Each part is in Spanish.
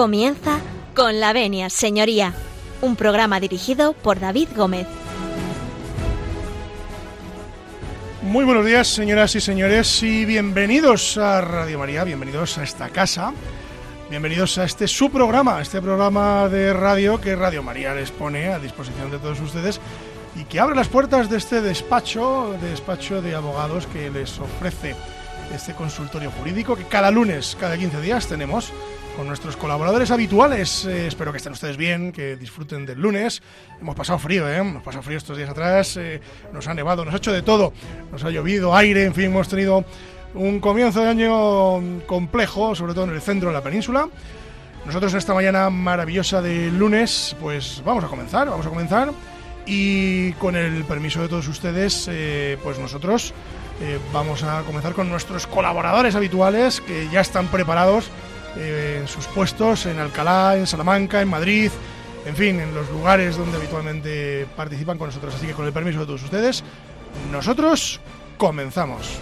Comienza con la venia, señoría, un programa dirigido por David Gómez. Muy buenos días, señoras y señores, y bienvenidos a Radio María, bienvenidos a esta casa, bienvenidos a este su programa, este programa de radio que Radio María les pone a disposición de todos ustedes y que abre las puertas de este despacho, despacho de abogados que les ofrece este consultorio jurídico que cada lunes, cada 15 días tenemos con nuestros colaboradores habituales. Eh, espero que estén ustedes bien, que disfruten del lunes. Hemos pasado frío, ¿eh? Hemos pasado frío estos días atrás. Eh, nos ha nevado, nos ha hecho de todo. Nos ha llovido, aire, en fin, hemos tenido un comienzo de año complejo, sobre todo en el centro de la península. Nosotros esta mañana maravillosa de lunes, pues vamos a comenzar, vamos a comenzar. Y con el permiso de todos ustedes, pues nosotros vamos a comenzar con nuestros colaboradores habituales que ya están preparados eh, en sus puestos en Alcalá, en Salamanca, en Madrid, en fin, en los lugares donde habitualmente participan con nosotros. Así que con el permiso de todos ustedes, nosotros comenzamos.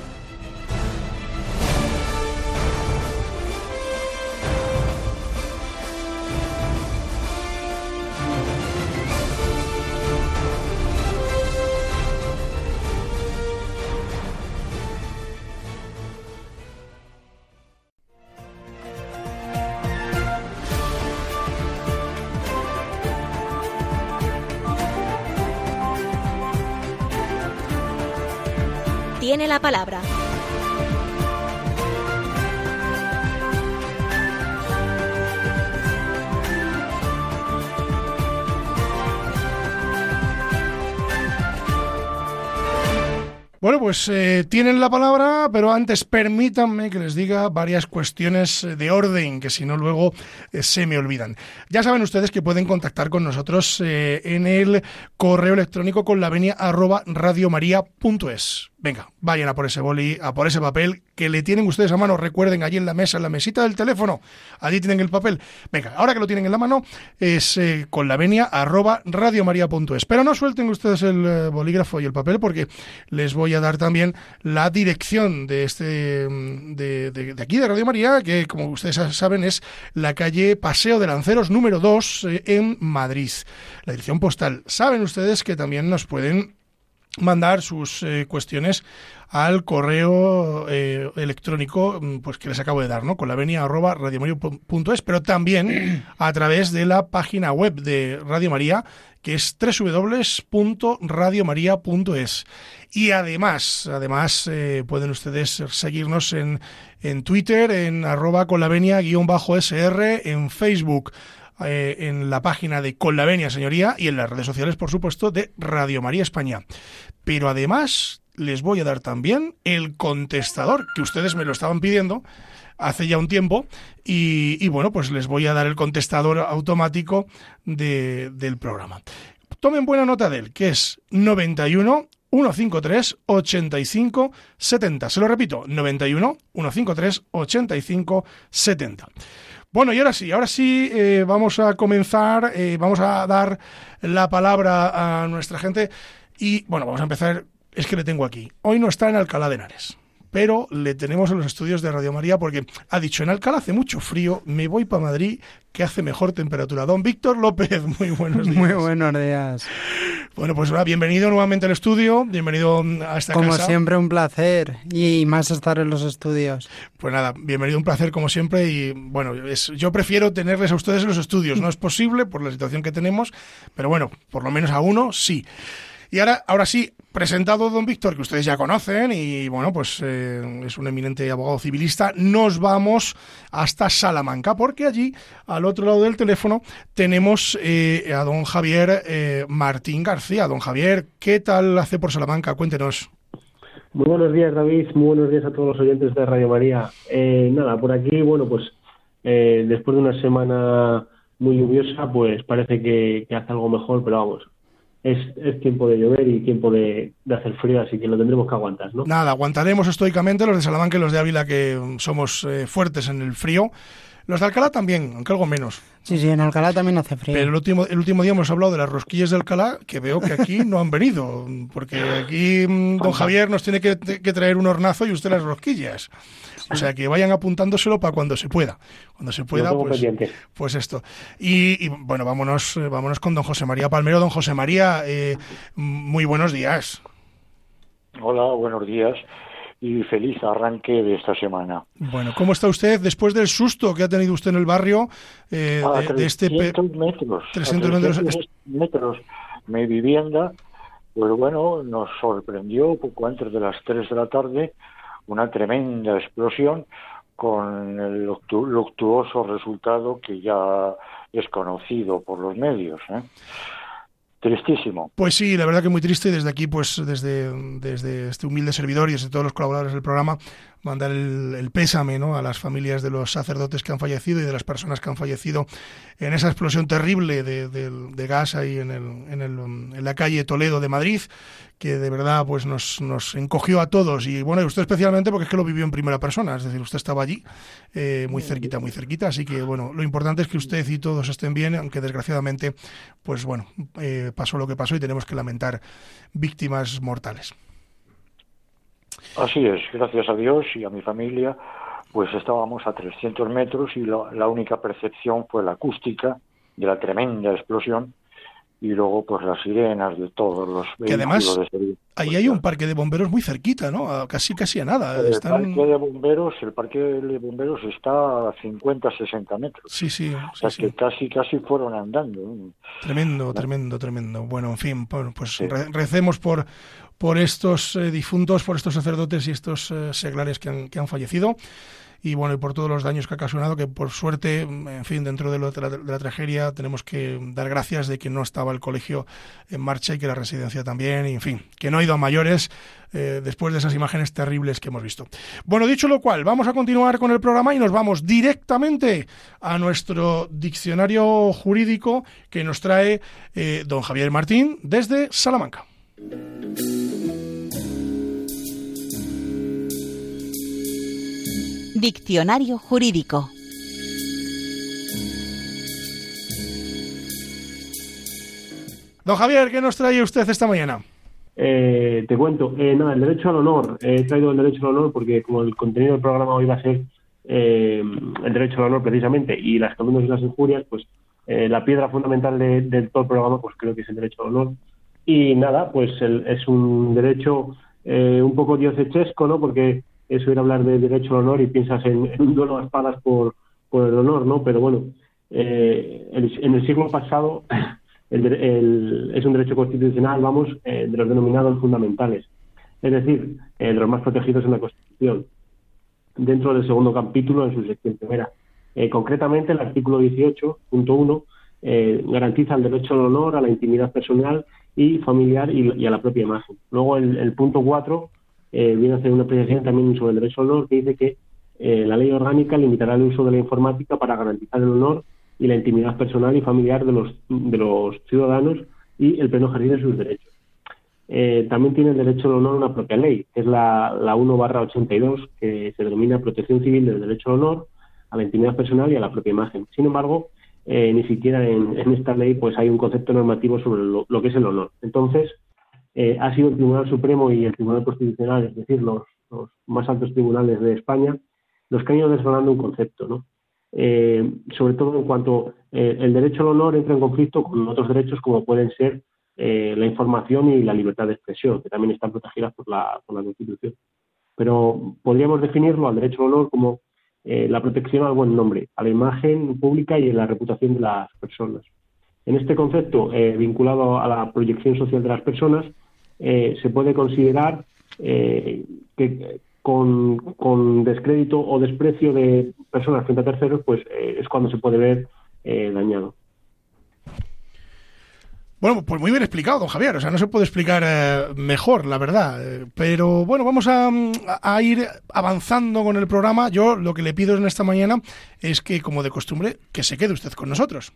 La palabra. Bueno, pues eh, tienen la palabra, pero antes permítanme que les diga varias cuestiones de orden, que si no luego eh, se me olvidan. Ya saben ustedes que pueden contactar con nosotros eh, en el correo electrónico con la venia arroba. Venga, vayan a por ese boli, a por ese papel que le tienen ustedes a mano. Recuerden, allí en la mesa, en la mesita del teléfono, allí tienen el papel. Venga, ahora que lo tienen en la mano, es eh, con la venia arroba radiomaria.es. Pero no suelten ustedes el eh, bolígrafo y el papel porque les voy a dar también la dirección de este mm, de, de, aquí de Radio María, que como ustedes saben es la calle Paseo de Lanceros número 2 eh, en Madrid. La dirección postal. Saben ustedes que también nos pueden mandar sus eh, cuestiones al correo eh, electrónico mm, pues que les acabo de dar, ¿no? Con la venia arroba radiomaria.es, pero también a través de la página web de Radio María, que es www.radiomaria.es. Y además, además eh, pueden ustedes seguirnos en, en Twitter, en arroba con la venia guion bajo SR, en Facebook eh, en la página de Con la Venia, señoría, y en las redes sociales, por supuesto, de Radio María España. Pero además les voy a dar también el contestador, que ustedes me lo estaban pidiendo hace ya un tiempo, y, bueno, pues les voy a dar el contestador automático del programa. Tomen buena nota de él, que es 91 153 85 70. Se lo repito, 91 153 85 70. Bueno, y ahora sí, ahora sí eh, vamos a comenzar, eh, vamos a dar la palabra a nuestra gente y bueno, vamos a empezar, es que le tengo aquí. Hoy no está en Alcalá de Henares pero le tenemos en los estudios de Radio María porque ha dicho, en Alcalá hace mucho frío, me voy para Madrid, que hace mejor temperatura. Don Víctor López, muy buenos días. Muy buenos días. Bueno, pues bienvenido nuevamente al estudio, bienvenido a esta como casa. Como siempre, un placer y más estar en los estudios. Pues nada, bienvenido, un placer como siempre y bueno, es, yo prefiero tenerles a ustedes en los estudios, no es posible por la situación que tenemos, pero bueno, por lo menos a uno sí. Y ahora, ahora sí, presentado don Víctor, que ustedes ya conocen, y bueno, pues eh, es un eminente abogado civilista, nos vamos hasta Salamanca, porque allí, al otro lado del teléfono, tenemos eh, a don Javier eh, Martín García. Don Javier, ¿qué tal hace por Salamanca? Cuéntenos. Muy buenos días, David. Muy buenos días a todos los oyentes de Radio María. nada, por aquí, bueno, pues después de una semana muy lluviosa, pues parece que hace algo mejor, pero vamos, es, tiempo de llover y tiempo de, hacer frío, así que lo tendremos que aguantar, ¿no? Nada, aguantaremos estoicamente los de Salamanca y los de Ávila que somos eh, fuertes en el frío. Los de Alcalá también, aunque algo menos. Sí, sí, en Alcalá también hace frío. Pero el último, el último día hemos hablado de las rosquillas de Alcalá, que veo que aquí no han venido, porque aquí mm, don Javier nos tiene que, traer un hornazo y usted las rosquillas. O sea, que vayan apuntándoselo para cuando se pueda. Cuando se pueda, pues, pues, esto. Y, bueno, vámonos, eh, vámonos con don José María Palmero. Don José María, eh, muy buenos días. Hola, buenos días y feliz arranque de esta semana. Bueno, ¿cómo está usted después del susto que ha tenido usted en el barrio eh, de, este 300 metros, 300, metros, mi vivienda, pues bueno, nos sorprendió poco antes de las 3 de la tarde una tremenda explosión con el luctuoso resultado que ya es conocido por los medios. ¿eh? Tristísimo. Pues sí, la verdad que muy triste. Desde aquí, pues desde, desde este humilde servidor y desde todos los colaboradores del programa, mandar el, pésame ¿no? a las familias de los sacerdotes que han fallecido y de las personas que han fallecido en esa explosión terrible de, de, gas ahí en, el, en, el, en, la calle Toledo de Madrid, que de verdad pues nos, nos encogió a todos. Y bueno, usted especialmente porque es que lo vivió en primera persona, es decir, usted estaba allí, eh, muy cerquita, muy cerquita. Así que bueno, lo importante es que usted y todos estén bien, aunque desgraciadamente, pues bueno, eh, pasó lo que pasó y tenemos que lamentar víctimas mortales. Así es, gracias a Dios y a mi familia, pues estábamos a 300 metros y la única percepción fue la acústica de la tremenda explosión y luego pues las sirenas de todos los que además ahí hay un parque de bomberos muy cerquita no casi casi a nada el parque de bomberos el parque de bomberos está a 50 60 metros. Sí sí, o sea que casi casi fueron andando tremendo tremendo tremendo. Bueno en fin pues recemos por por estos eh, difuntos, por estos sacerdotes y estos eh, seglares que han, que han fallecido y bueno, y por todos los daños que ha ocasionado, que por suerte, en fin, dentro de, la, tragedia tenemos que dar gracias de que no estaba el colegio en marcha y que la residencia también, y en fin, que no ha ido a mayores eh, después de esas imágenes terribles que hemos visto. Bueno, dicho lo cual, vamos a continuar con el programa y nos vamos directamente a nuestro diccionario jurídico que nos trae don Javier Martín desde Salamanca. Diccionario jurídico. Don Javier, ¿qué nos trae usted esta mañana? Eh, te cuento, eh, nada, el derecho al honor. He traído el derecho al honor porque como el contenido del programa hoy va a ser eh, el derecho al honor precisamente y las calumnias y las injurias, pues la piedra fundamental de, todo el programa pues creo que es el derecho al honor. Y nada, pues es un derecho un poco diosechesco, ¿no? Porque eso era hablar de derecho al honor y piensas en, un duelo a espadas por, por el honor, ¿no? Pero bueno, eh, en el siglo pasado es un derecho constitucional, vamos, eh, de los denominados fundamentales, es decir, eh, de los más protegidos en la Constitución, dentro del segundo capítulo en su sección primera. concretamente, el artículo 18.1 garantiza el derecho al honor, a la intimidad personal y familiar y, a la propia imagen. Luego, el, el punto 4 eh, viene a hacer una apreciación también sobre el derecho al honor que dice que eh, la ley orgánica limitará el uso de la informática para garantizar el honor y la intimidad personal y familiar de los, de los ciudadanos y el pleno ejercicio de sus derechos. Eh, también tiene el derecho al honor una propia ley, que es la, la 1 barra 82, que se denomina protección civil del derecho al honor, a la intimidad personal y a la propia imagen. Sin embargo, ni siquiera en, esta ley pues hay un concepto normativo sobre lo que es el honor. Entonces, eh, ha sido el Tribunal Supremo y el Tribunal Constitucional, es decir, los, más altos tribunales de España, los que han ido desgranando un concepto, ¿no? Eh, sobre todo en cuanto eh, el derecho al honor entra en conflicto con otros derechos como pueden ser la información y la libertad de expresión, que también están protegidas por la, por la Constitución. Pero podríamos definirlo al derecho al honor como la protección al buen nombre, a la imagen pública y a la reputación de las personas. En este concepto, vinculado a la proyección social de las personas, eh, se puede considerar eh, que con, descrédito o desprecio de personas frente a terceros, pues eh, es cuando se puede ver dañado. Bueno, pues muy bien explicado, don Javier. O sea, no se puede explicar mejor, la verdad. pero bueno, vamos a, a, ir avanzando con el programa. Yo lo que le pido en esta mañana es que, como de costumbre, que se quede usted con nosotros.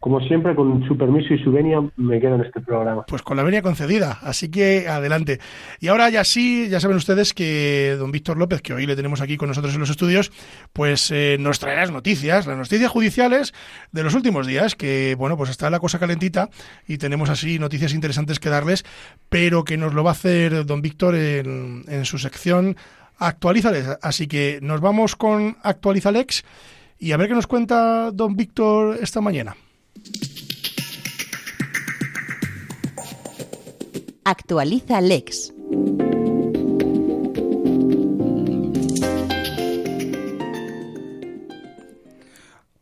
Como siempre, con su permiso y su venia, me quedo en este programa. Pues con la venia concedida, así que adelante. Y ahora ya sí, ya saben ustedes que don Víctor López, que hoy le tenemos aquí con nosotros en los estudios, pues eh, nos traerá las noticias, las noticias judiciales de los últimos días, que bueno, pues está la cosa calentita y tenemos así noticias interesantes que darles, pero que nos lo va a hacer don Víctor en, en su sección Actualizales. Así que nos vamos con Actualizalex y a ver qué nos cuenta don Víctor esta mañana. Actualiza Lex.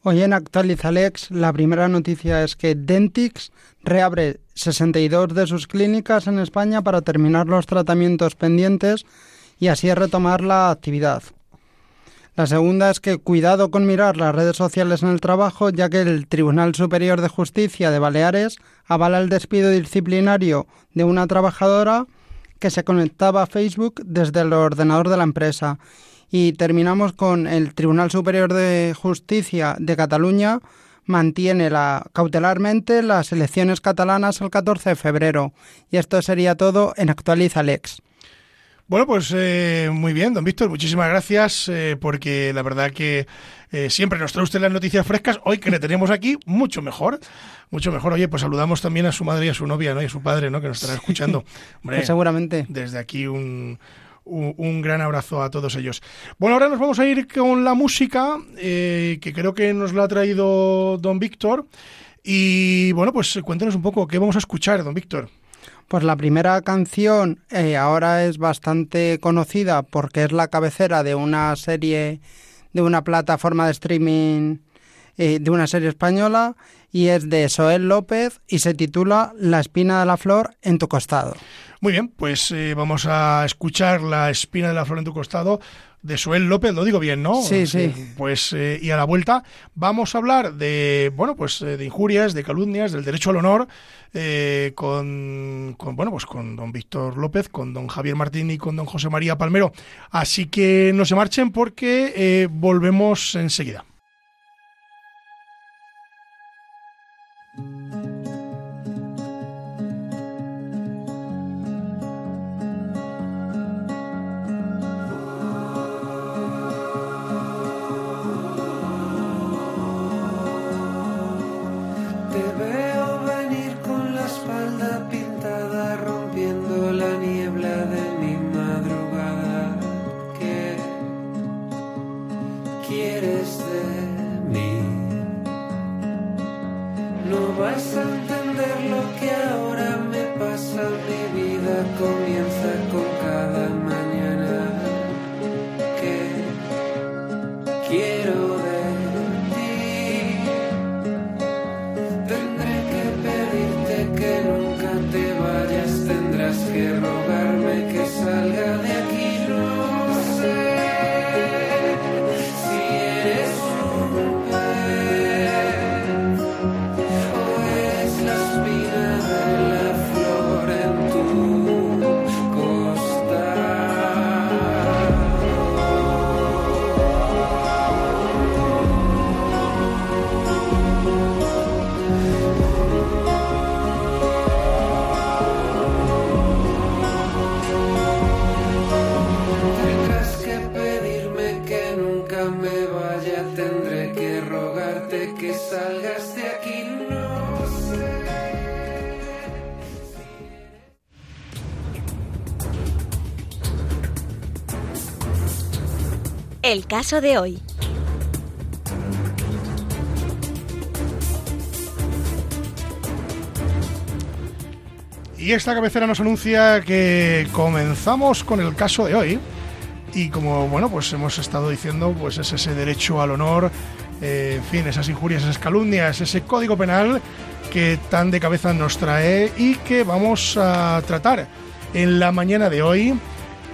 Hoy en Actualiza Lex la primera noticia es que Dentix reabre 62 de sus clínicas en España para terminar los tratamientos pendientes y así retomar la actividad. La segunda es que cuidado con mirar las redes sociales en el trabajo, ya que el Tribunal Superior de Justicia de Baleares avala el despido disciplinario de una trabajadora que se conectaba a Facebook desde el ordenador de la empresa. Y terminamos con el Tribunal Superior de Justicia de Cataluña mantiene la, cautelarmente las elecciones catalanas el 14 de febrero. Y esto sería todo en Actualiza Lex. Bueno, pues eh, muy bien, don Víctor, muchísimas gracias, eh, porque la verdad que eh, siempre nos trae usted las noticias frescas. Hoy que le tenemos aquí, mucho mejor, mucho mejor. Oye, pues saludamos también a su madre y a su novia, ¿no? Y a su padre, ¿no? Que nos estará escuchando. Hombre, seguramente. Desde aquí un, un, gran abrazo a todos ellos. Bueno, ahora nos vamos a ir con la música, que creo que nos la ha traído don Víctor. Y bueno, pues cuéntenos un poco qué vamos a escuchar, don Víctor. Pues la primera canción eh, ahora es bastante conocida porque es la cabecera de una serie, de una plataforma de streaming eh, de una serie española y es de Soel López y se titula La espina de la flor en tu costado. Muy bien, pues eh, vamos a escuchar La espina de la flor en tu costado de Soel López, lo digo bien, ¿no? Sí, sí. Pues eh, y a la vuelta vamos a hablar de, bueno, pues eh, de injurias, de calumnias, del derecho al honor eh, con, con, bueno, pues con don Víctor López, con don Javier Martín y con don José María Palmero. Así que no se marchen porque volvemos enseguida. El caso de hoy. Y esta cabecera nos anuncia que comenzamos con el caso de hoy. Y como bueno, pues hemos estado diciendo, pues es ese derecho al honor, eh, en fin, esas injurias, esas calumnias, ese código penal que tan de cabeza nos trae y que vamos a tratar en la mañana de hoy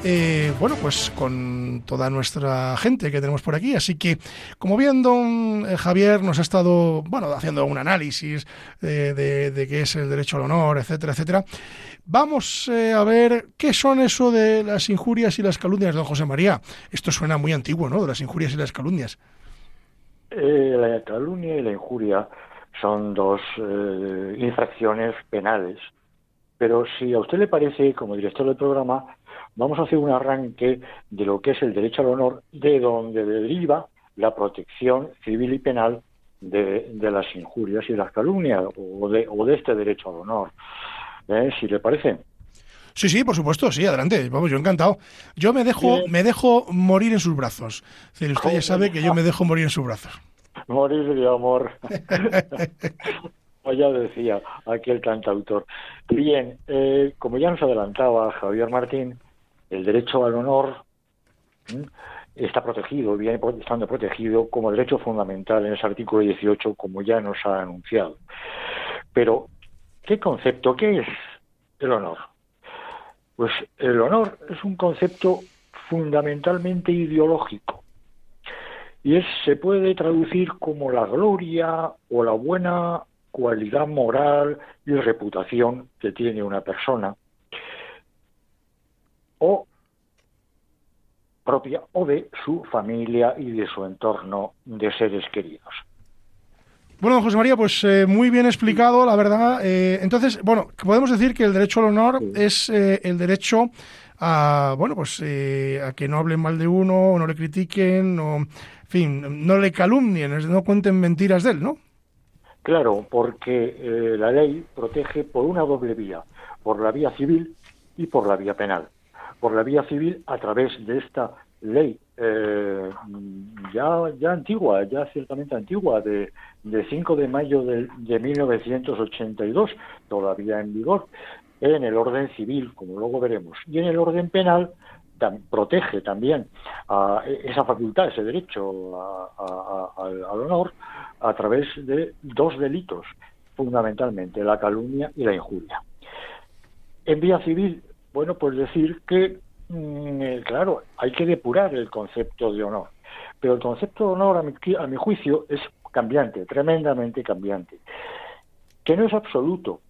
eh, bueno, pues con toda nuestra gente que tenemos por aquí. Así que, como bien don eh, Javier nos ha estado, bueno, haciendo un análisis de, qué es el derecho al honor, etcétera, etcétera, vamos eh, a ver qué son eso de las injurias y las calumnias, don José María. Esto suena muy antiguo, ¿no? De las injurias y las calumnias. la calumnia y la injuria son dos infracciones penales. Pero si a usted le parece, como director del programa, vamos a hacer un arranque de lo que es el derecho al honor, de donde deriva la protección civil y penal de, las injurias y las calumnias, o de, o de este derecho al honor. ¿Eh? Si le parece. Sí, sí, por supuesto, sí, adelante. Vamos, yo encantado. Yo me dejo, me dejo morir en sus brazos. usted ya sabe que yo me dejo morir en sus brazos. Morir de amor. ya decía aquel cantautor. Bien, eh, como ya nos adelantaba Javier Martín, el derecho al honor está protegido, viene estando protegido como derecho fundamental en ese artículo 18, como ya nos ha anunciado. Pero, ¿qué concepto, qué es el honor? Pues el honor es un concepto fundamentalmente ideológico y es, se puede traducir como la gloria o la buena cualidad moral y reputación que tiene una persona o propia o de su familia y de su entorno de seres queridos. Bueno, José María, pues eh, muy bien explicado, la verdad. Eh, entonces, bueno, podemos decir que el derecho al honor es eh, el derecho a, bueno, pues a que no hablen mal de uno, o no le critiquen, o, en fin, no le calumnien, no cuenten mentiras de él, ¿no? Claro, porque la ley protege por una doble vía, por la vía civil y por la vía penal. Por la vía civil a través de esta ley eh, ya, ya antigua, ya ciertamente antigua, de, de 5 de mayo de, de 1982, todavía en vigor, en el orden civil, como luego veremos, y en el orden penal protege también esa facultad, ese derecho al honor, a través de dos delitos, fundamentalmente, la calumnia y la injuria. En vía civil, bueno, pues decir que Mm, eh, claro, hay que depurar el concepto de honor. Pero el concepto de honor, a mi, a mi juicio, es cambiante, tremendamente cambiante. Que no es absoluto,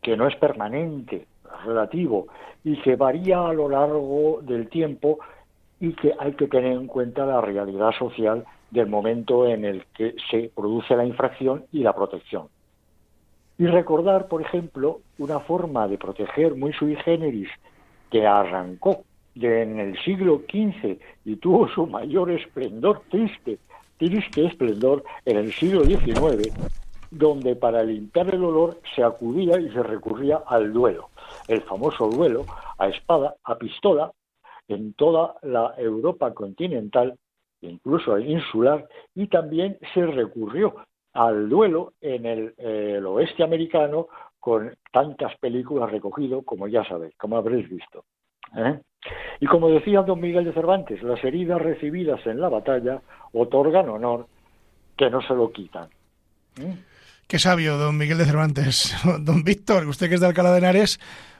que no es permanente, relativo, y que varía a lo largo del tiempo y que hay que tener en cuenta la realidad social del momento en el que se produce la infracción y la protección. Y recordar, por ejemplo, una forma de proteger muy sui generis que arrancó en el siglo XV y tuvo su mayor esplendor, triste, triste esplendor en el siglo XIX, donde para limpiar el olor se acudía y se recurría al duelo, el famoso duelo a espada, a pistola, en toda la Europa continental, incluso insular, y también se recurrió al duelo en el, el oeste americano con tantas películas recogido como ya sabéis, como habréis visto. ¿eh? Y como decía don Miguel de Cervantes, las heridas recibidas en la batalla otorgan honor que no se lo quitan. ¿eh? Qué sabio, don Miguel de Cervantes. Don Víctor, usted que es de Alcalá de Henares,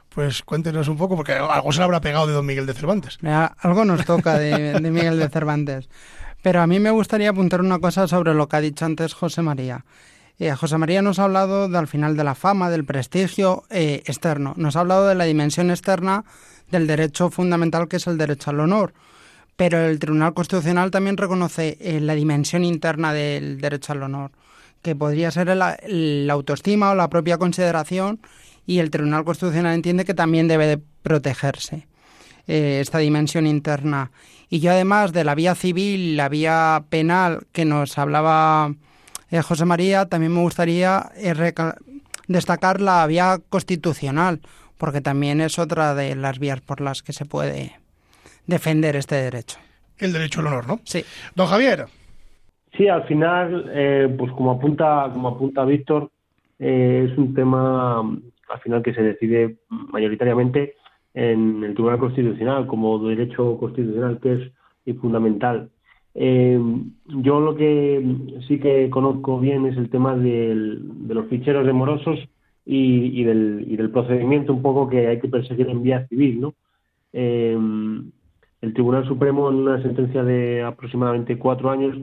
pues cuéntenos un poco, porque algo se le habrá pegado de don Miguel de Cervantes. algo nos toca de, de Miguel de Cervantes. Pero a mí me gustaría apuntar una cosa sobre lo que ha dicho antes José María. Eh, José María nos ha hablado del final de la fama, del prestigio eh, externo. Nos ha hablado de la dimensión externa del derecho fundamental que es el derecho al honor. Pero el Tribunal Constitucional también reconoce eh, la dimensión interna del derecho al honor, que podría ser la, autoestima o la propia consideración, y el Tribunal Constitucional entiende que también debe de protegerse esta dimensión interna. Y yo además de la vía civil, la vía penal que nos hablaba eh, José María, también me gustaría eh, destacar la vía constitucional, porque también es otra de las vías por las que se puede defender este derecho. El derecho al honor, ¿no? Sí. Don Javier. Sí, al final, eh, pues como apunta, como apunta Víctor, es un tema al final que se decide mayoritariamente en el Tribunal Constitucional como derecho constitucional que es y fundamental. Eh, yo lo que sí que conozco bien es el tema de los ficheros de morosos y, del, procedimiento un poco que hay que perseguir en vía civil, ¿no? Eh, el Tribunal Supremo, en una sentencia de aproximadamente cuatro años,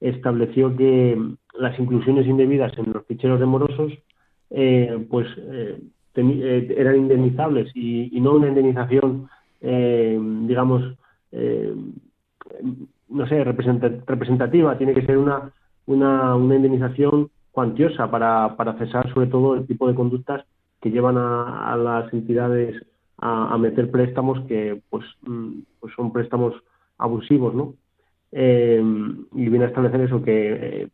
estableció que las inclusiones indebidas en los ficheros de morosos, eh, pues, eran indemnizables y, no una indemnización, digamos, no sé, representativa, tiene que ser una, una, una indemnización cuantiosa para, para cesar sobre todo el tipo de conductas que llevan a, las entidades a, meter préstamos que pues, mm, pues son préstamos abusivos, ¿no? Eh, y viene a establecer eso que eh,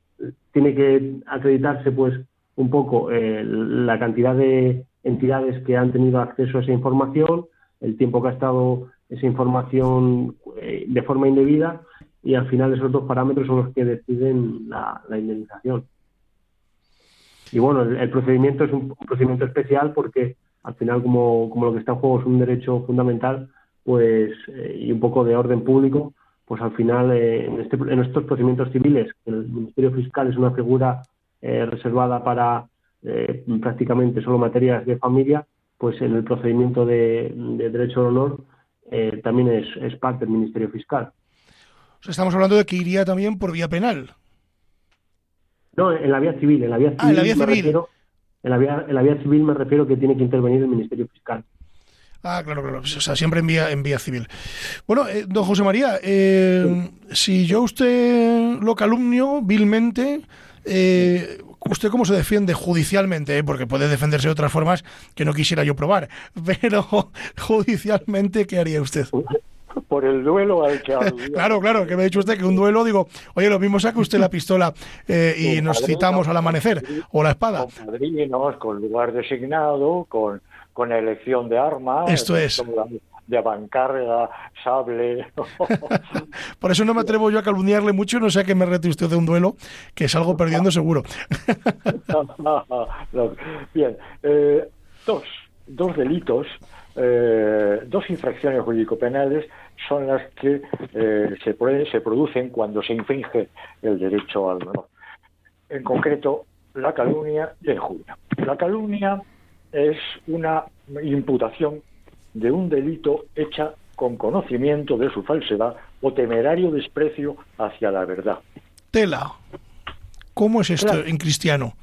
tiene que acreditarse pues un poco eh, la cantidad de entidades que han tenido acceso a esa información, el tiempo que ha estado esa información de forma indebida y al final esos dos parámetros son los que deciden la, indemnización. Y bueno, el, procedimiento es un, procedimiento especial porque al final como, como, lo que está en juego es un derecho fundamental pues y un poco de orden público, pues al final eh, este, en, estos procedimientos civiles, el Ministerio Fiscal es una figura eh, reservada para eh, prácticamente solo materias de familia, pues en el procedimiento de, derecho al honor también es, parte del Ministerio Fiscal. estamos hablando de que iría también por vía penal. No, en la vía civil. En la vía civil, ah, en la vía civil. en, la vía, en la vía civil me refiero que tiene que intervenir el Ministerio Fiscal. Ah, claro, claro. O sea, siempre en vía, en vía civil. Bueno, eh, don José María, eh, si yo usted lo calumnio vilmente, eh, ¿usted cómo se defiende judicialmente? Porque puede defenderse de otras formas que no quisiera yo probar. Pero judicialmente, ¿qué haría usted? Por el duelo al que Claro, claro, que me ha dicho usted que un duelo, digo, oye, lo mismo saca usted la pistola y nos citamos al amanecer, o la espada. Con padrinos, con lugar designado, con con elección de armas. Esto es. De avancarga, sable. Por eso no me atrevo yo a calumniarle mucho, no sé a que me rete usted de un duelo, que salgo perdiendo seguro. Bien, eh, dos, dos delitos, eh, dos infracciones jurídico-penales son las que eh, se, se producen cuando se infringe el derecho al honor. En concreto, la calumnia y el injuria. La calumnia es una imputación de un delito hecha con conocimiento de su falsedad o temerario desprecio hacia la verdad. Tela, ¿cómo es esto en cristiano?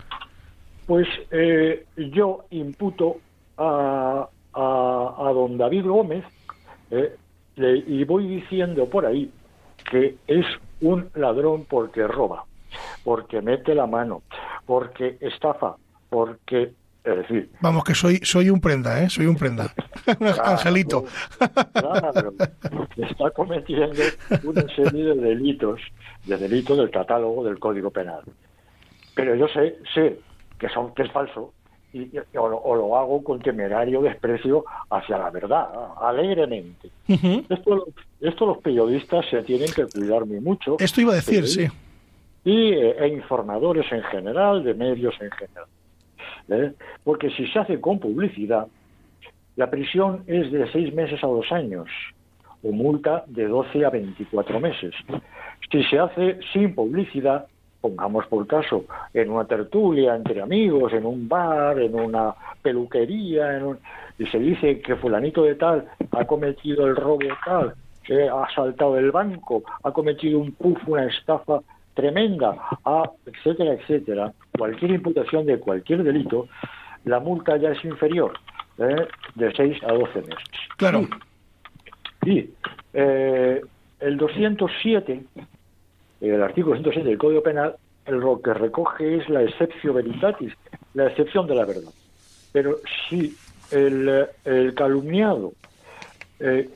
Pues eh, yo imputo a, a, don David Gómez eh, y voy diciendo por ahí que es un ladrón porque roba, porque mete la mano, porque estafa, porque decir, Vamos, que soy soy un prenda, ¿eh? Soy un prenda. Angelito. Claro, está cometiendo una serie de delitos, de delitos del catálogo del Código Penal. Pero yo sé, sé que, son, que es falso y, o, lo hago con temerario desprecio hacia la verdad, alegremente. esto, esto los periodistas se tienen que cuidar muy mucho. Esto iba a decir, sí. Y, e informadores en general, de medios en general. ¿Eh? porque si se hace con publicidad, la prisión es de seis meses a dos años o multa de 12 a 24 meses. Si se hace sin publicidad, pongamos por caso, en una tertulia entre amigos, en un bar, en una peluquería, y se dice que fulanito de tal ha cometido el robo tal, ha asaltado el banco, ha cometido un puf, una estafa tremenda, a, etcétera, etcétera, cualquier imputación de cualquier delito, la multa ya es inferior, ¿eh? de 6 a 12 meses. Claro. Y, eh, el 207, el artículo 207 del Código Penal, lo que recoge es la excepción veritatis, la excepción de la verdad. Pero si el, el calumniado, eh,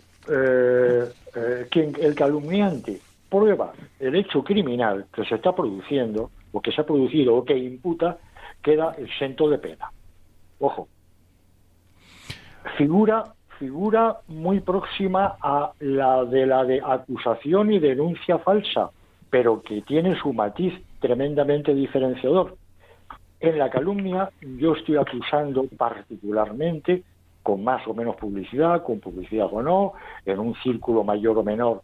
quien, el calumniante prueba el hecho criminal que se está produciendo, o que se ha producido, o que imputa, queda exento de pena. Ojo. Figura, figura muy próxima a la de la de acusación y denuncia falsa, pero que tiene su matiz tremendamente diferenciador. En la calumnia yo estoy acusando particularmente con más o menos publicidad, con publicidad o no, en un círculo mayor o menor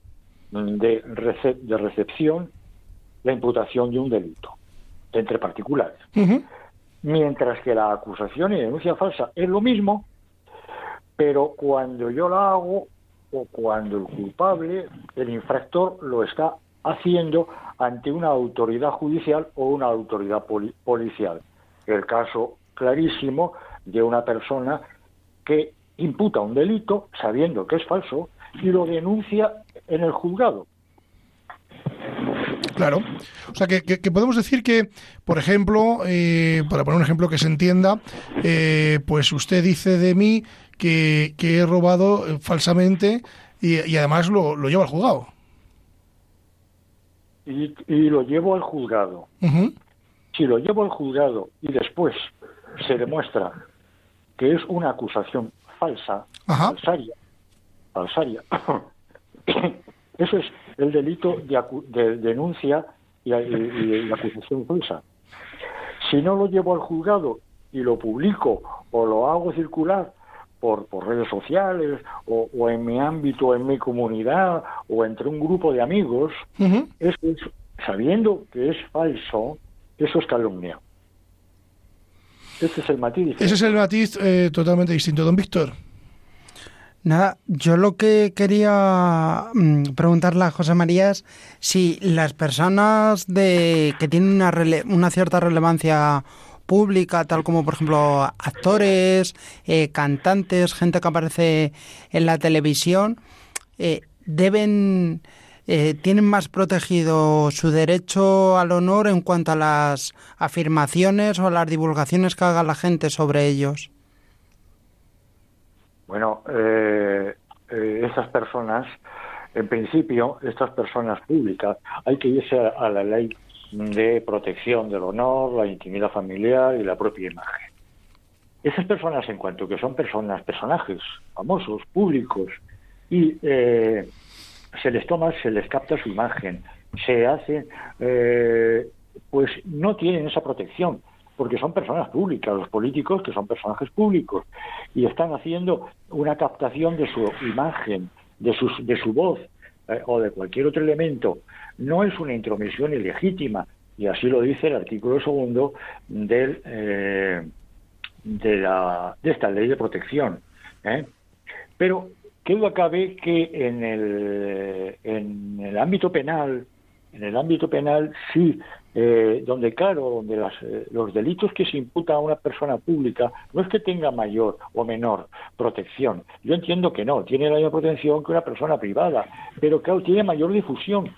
de, de recepción la imputación de un delito entre particulares. Mientras que la acusación y denuncia falsa es lo mismo, pero cuando yo la hago o cuando el culpable, el infractor, lo está haciendo ante una autoridad judicial o una autoridad policial. El caso clarísimo de una persona que imputa un delito sabiendo que es falso y lo denuncia en el juzgado. Claro. O sea, que, podemos decir que, por ejemplo, eh, para poner un ejemplo que se entienda, eh, pues usted dice de mí que, he robado eh, falsamente y, además lo, lo llevo al juzgado. Y, lo llevo al juzgado. Si lo llevo al juzgado y después se demuestra que es una acusación falsa, falsaria, falsaria, eso es el delito de, denuncia y, y, acusación falsa. Si no lo llevo al juzgado y lo publico o lo hago circular por, por redes sociales o, en mi ámbito, en mi comunidad o entre un grupo de amigos, eso es, sabiendo que es falso, eso es calumnia. Ese es el matiz. Ese es el matiz eh, totalmente distinto. Don Víctor. Nada, yo lo que quería mm, preguntarle a José María es si las personas de que tienen una, una cierta relevancia pública, tal como por ejemplo actores, eh, cantantes, gente que aparece en la televisión, eh, deben eh, tienen más protegido su derecho al honor en cuanto a las afirmaciones o las divulgaciones que haga la gente sobre ellos. Bueno, eh, eh, personas, en principio, estas personas públicas, hay que irse a, la ley de protección del honor, la intimidad familiar y la propia imagen. Esas personas, en cuanto que son personas, personajes famosos, públicos, y eh, se les toma, se les capta su imagen, se hacen, pues no tienen esa protección porque son personas públicas, los políticos que son personajes públicos y están haciendo una captación de su imagen, de su, de su voz eh, o de cualquier otro elemento. No es una intromisión ilegítima y así lo dice el artículo segundo del, eh, de, la, de esta ley de protección. ¿eh? Pero qué duda cabe que en el, en el ámbito penal, en el ámbito penal sí eh, donde claro, donde eh, los delitos que se imputa a una persona pública no es que tenga mayor o menor protección. Yo entiendo que no, tiene la misma protección que una persona privada, pero claro, tiene mayor difusión,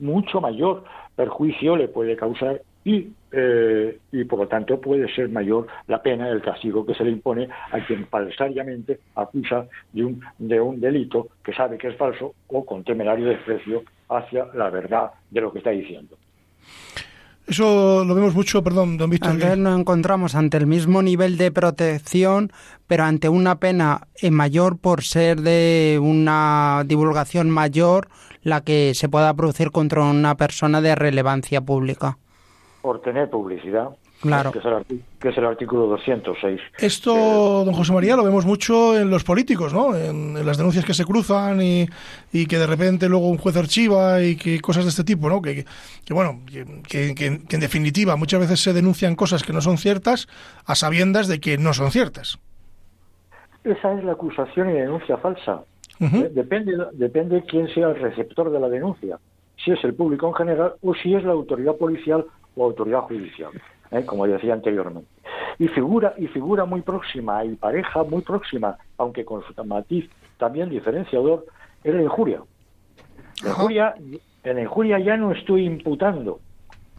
mucho mayor perjuicio le puede causar y, eh, y por lo tanto puede ser mayor la pena, el castigo que se le impone a quien falsariamente acusa de un, de un delito que sabe que es falso o con temerario desprecio hacia la verdad de lo que está diciendo. Eso lo vemos mucho, perdón, don Víctor. Antes nos encontramos ante el mismo nivel de protección, pero ante una pena mayor por ser de una divulgación mayor la que se pueda producir contra una persona de relevancia pública. Por tener publicidad. Claro. Que es, el, artículo 206. Esto, don José María, lo vemos mucho en los políticos, ¿no? En, las denuncias que se cruzan y, que de repente luego un juez archiva y que cosas de este tipo, ¿no? Que, bueno, que, en definitiva muchas veces se denuncian cosas que no son ciertas a sabiendas de que no son ciertas. Esa es la acusación y denuncia falsa. Depende, depende quién sea el receptor de la denuncia, si es el público en general o si es la autoridad policial o autoridad judicial. ¿Eh? como decía anteriormente. Y figura, y figura muy próxima y pareja muy próxima, aunque con su matiz también diferenciador, es la injuria. La injuria, en la injuria ya no estoy imputando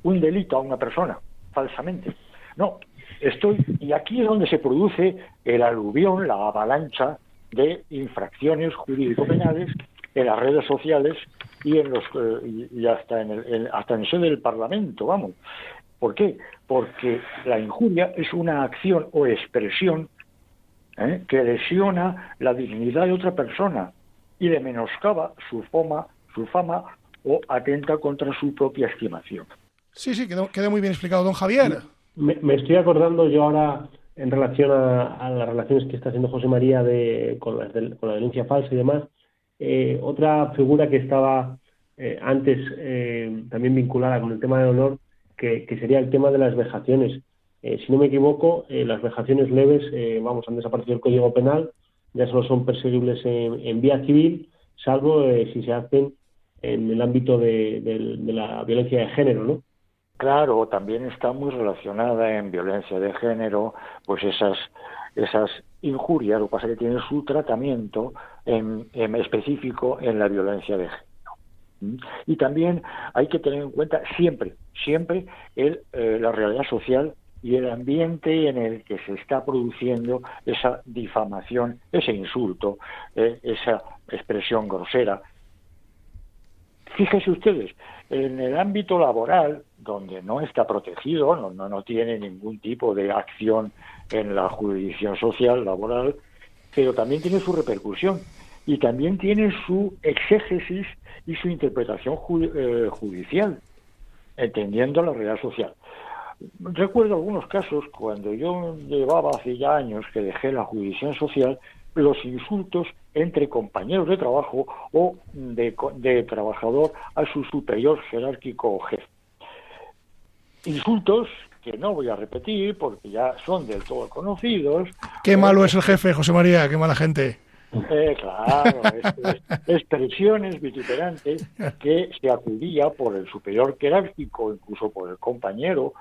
un delito a una persona, falsamente. No, estoy, y aquí es donde se produce el aluvión, la avalancha de infracciones jurídico-penales en las redes sociales y en los eh, y hasta en el hasta en seno del Parlamento, vamos. ¿Por qué? Porque la injuria es una acción o expresión ¿eh? que lesiona la dignidad de otra persona y le menoscaba su fama, su fama o atenta contra su propia estimación. Sí, sí, quedó, muy bien explicado, don Javier. Me, estoy acordando yo ahora en relación a, las relaciones que está haciendo José María de, con, la, denuncia falsa y demás. Eh, otra figura que estaba eh, antes también vinculada con el tema del honor que, sería el tema de las vejaciones. Eh, si no me equivoco, eh, las vejaciones leves, eh, vamos, han desaparecido el Código Penal, ya solo son perseguibles en, vía civil, salvo si se hacen en el ámbito de, la violencia de género, ¿no? Claro, también está muy relacionada en violencia de género, pues esas injurias, lo que pasa es que tienen su tratamiento en, específico en la violencia de género. Y también hay que tener en cuenta siempre, siempre el, eh, la realidad social y el ambiente en el que se está produciendo esa difamación, ese insulto, eh, esa expresión grosera. Fíjense ustedes, en el ámbito laboral, donde no está protegido, no, no, no tiene ningún tipo de acción en la jurisdicción social laboral, pero también tiene su repercusión y también tiene su exégesis y su interpretación eh, judicial, entendiendo la realidad social. Recuerdo algunos casos cuando yo llevaba hace ya años que dejé la jurisdicción social, los insultos entre compañeros de trabajo o de, de trabajador a su superior jerárquico o jefe. Insultos que no voy a repetir porque ya son del todo conocidos. Qué malo es el jefe, José María, qué mala gente. Eh, claro, expresiones vituperantes que se acudía por el superior jerárquico, incluso por el compañero,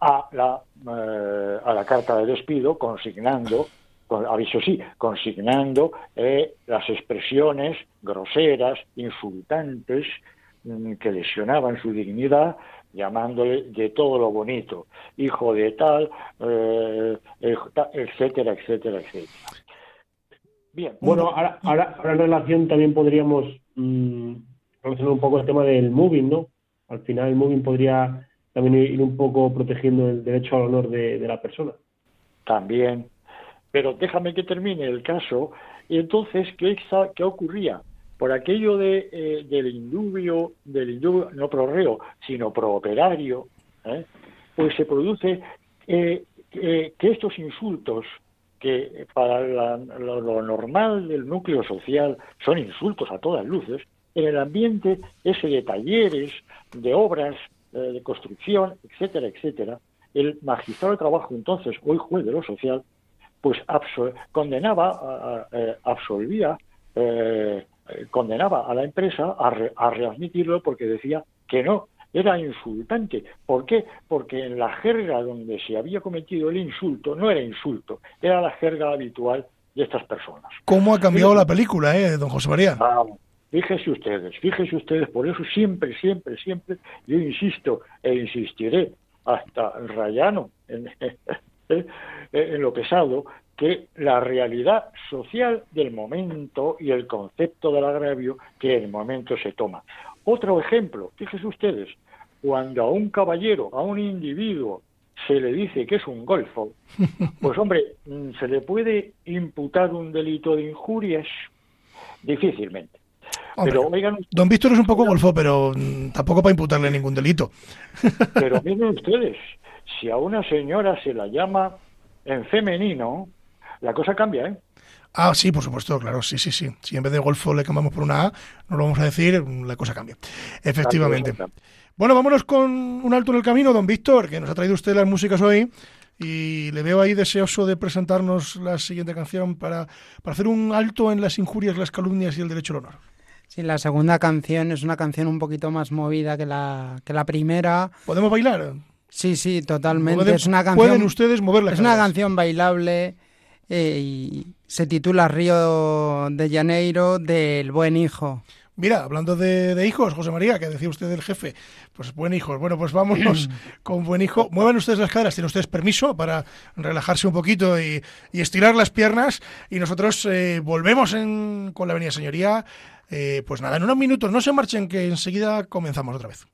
a la, eh, a la carta de despido, consignando, con, aviso sí, consignando eh, las expresiones groseras, insultantes, mm, que lesionaban su dignidad, llamándole de todo lo bonito, hijo de tal, etcétera, etcétera, etcétera. Bien. Bueno, ahora, ahora, en relación también podríamos mmm, relacionar un poco el tema del moving, ¿no? Al final el moving podría también ir un poco protegiendo el derecho al honor de, la persona. También. Pero déjame que termine el caso. Y entonces, ¿qué, qué ocurría? Por aquello de, eh, del indubio, del indubio, no pro reo, sino pro operario, ¿eh? pues se produce eh, que estos insultos que para lo, normal del núcleo social son insultos a todas luces, en el ambiente ese de talleres, de obras eh, de construcción, etcétera, etcétera, el magistrado de trabajo entonces, hoy juez de lo social, pues condenaba, eh, absolvía, eh, condenaba a la empresa a, a readmitirlo porque decía que no, era insultante. ¿Por qué? Porque en la jerga donde se había cometido el insulto no era insulto, era la jerga habitual de estas personas. ¿Cómo ha cambiado la película, eh, don José María? fíjese ustedes, fíjese ustedes, por eso siempre, siempre, siempre, yo insisto e insistiré hasta rayano en, en lo pesado, que la realidad social del momento y el concepto del agravio que en el momento se toma. Otro ejemplo, fíjense ustedes, cuando a un caballero, a un individuo, se le dice que es un golfo, pues hombre, mm, ¿se le puede imputar un delito de injurias? Difícilmente. pero oigan, don Víctor es un poco golfo, pero mm, tampoco para imputarle ningún delito. Pero miren ustedes, si a una señora se la llama en femenino, la cosa cambia, ¿eh? Ah, sí, por supuesto, claro, sí, sí, sí. Si en vez de golfo le cambiamos por una A, no lo vamos a decir, la cosa cambia. Efectivamente. Bueno, vámonos con un alto en el camino, don Víctor, que nos ha traído usted las músicas hoy. Y le veo ahí deseoso de presentarnos la siguiente canción para, para hacer un alto en las injurias, las calumnias y el derecho al honor. Sí, la segunda canción es una canción un poquito más movida que la, que la primera. ¿Podemos bailar? Sí, sí, totalmente. es una canción, pueden ustedes moverla. Es una canción bailable eh, y se titula Río de Janeiro del Buen Hijo. Mira, hablando de, hijos, José María, que decía usted del jefe, pues buen hijo. Bueno, pues vámonos con buen hijo. Muevan ustedes las caderas, tienen ustedes permiso para relajarse un poquito y, estirar las piernas. Y nosotros eh, volvemos con la Avenida Señoría. Eh, pues nada, en unos minutos, no se marchen, que enseguida comenzamos otra vez.